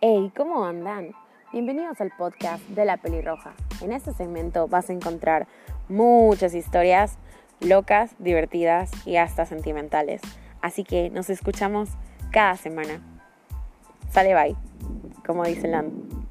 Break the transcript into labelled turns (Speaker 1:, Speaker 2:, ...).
Speaker 1: Hey, ¿cómo andan? Bienvenidos al podcast de La Pelirroja. En este segmento vas a encontrar muchas historias locas, divertidas y hasta sentimentales. Así que nos escuchamos cada semana. Sale bye, como dice Land.